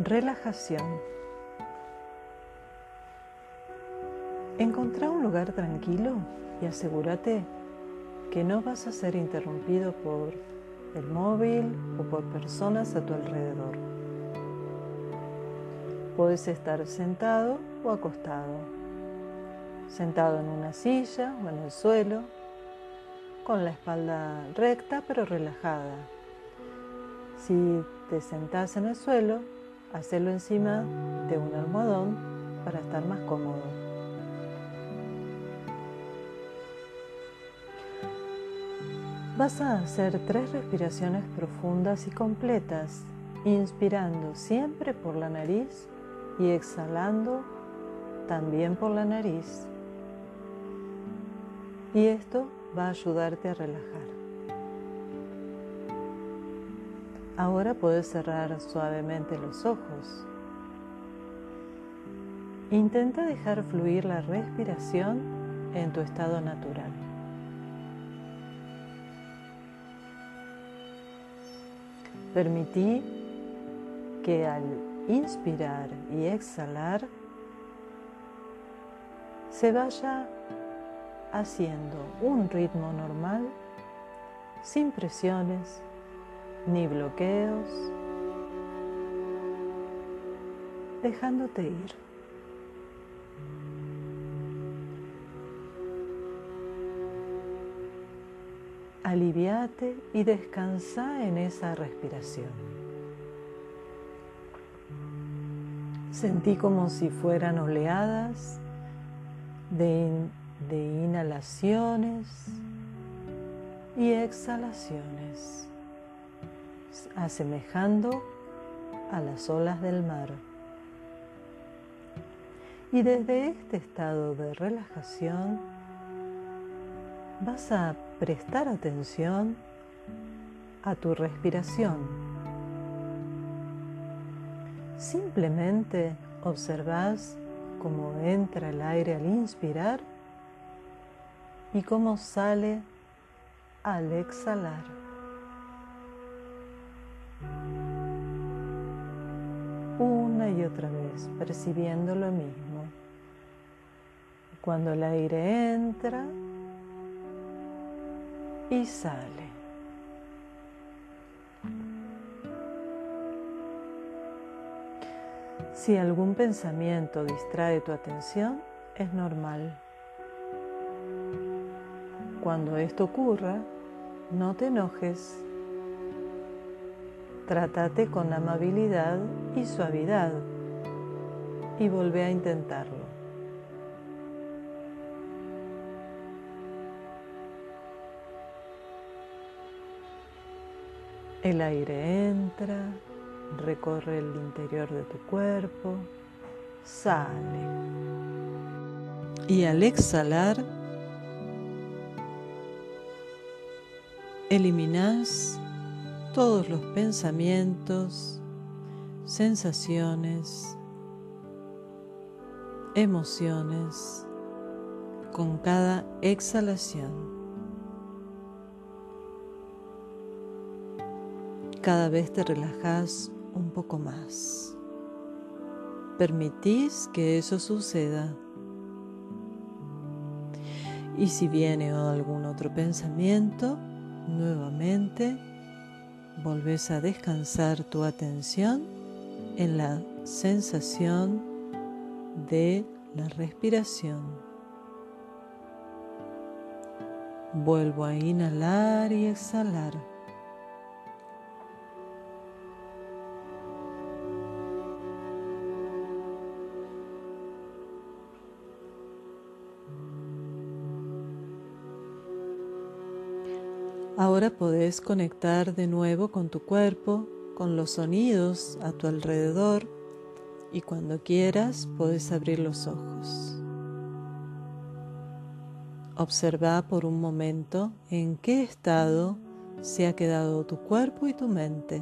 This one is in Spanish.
Relajación. Encontrá un lugar tranquilo y asegúrate que no vas a ser interrumpido por el móvil o por personas a tu alrededor. Puedes estar sentado o acostado, sentado en una silla o en el suelo, con la espalda recta pero relajada. Si te sentás en el suelo, hacerlo encima de un almohadón para estar más cómodo. Vas a hacer tres respiraciones profundas y completas, inspirando siempre por la nariz y exhalando también por la nariz. Y esto va a ayudarte a relajar. Ahora puedes cerrar suavemente los ojos. Intenta dejar fluir la respiración en tu estado natural. Permití que al inspirar y exhalar se vaya haciendo un ritmo normal sin presiones ni bloqueos, dejándote ir. Aliviate y descansa en esa respiración. Sentí como si fueran oleadas de, de inhalaciones y exhalaciones asemejando a las olas del mar. Y desde este estado de relajación vas a prestar atención a tu respiración. Simplemente observas cómo entra el aire al inspirar y cómo sale al exhalar. Y otra vez, percibiendo lo mismo. Cuando el aire entra y sale. Si algún pensamiento distrae tu atención, es normal. Cuando esto ocurra, no te enojes Trátate con amabilidad y suavidad y vuelve a intentarlo. El aire entra, recorre el interior de tu cuerpo, sale. Y al exhalar, eliminas todos los pensamientos, sensaciones, emociones con cada exhalación. Cada vez te relajas un poco más. Permitís que eso suceda. Y si viene algún otro pensamiento, nuevamente volves a descansar tu atención en la sensación de la respiración. Vuelvo a inhalar y exhalar. Ahora podés conectar de nuevo con tu cuerpo, con los sonidos a tu alrededor y cuando quieras puedes abrir los ojos. Observa por un momento en qué estado se ha quedado tu cuerpo y tu mente.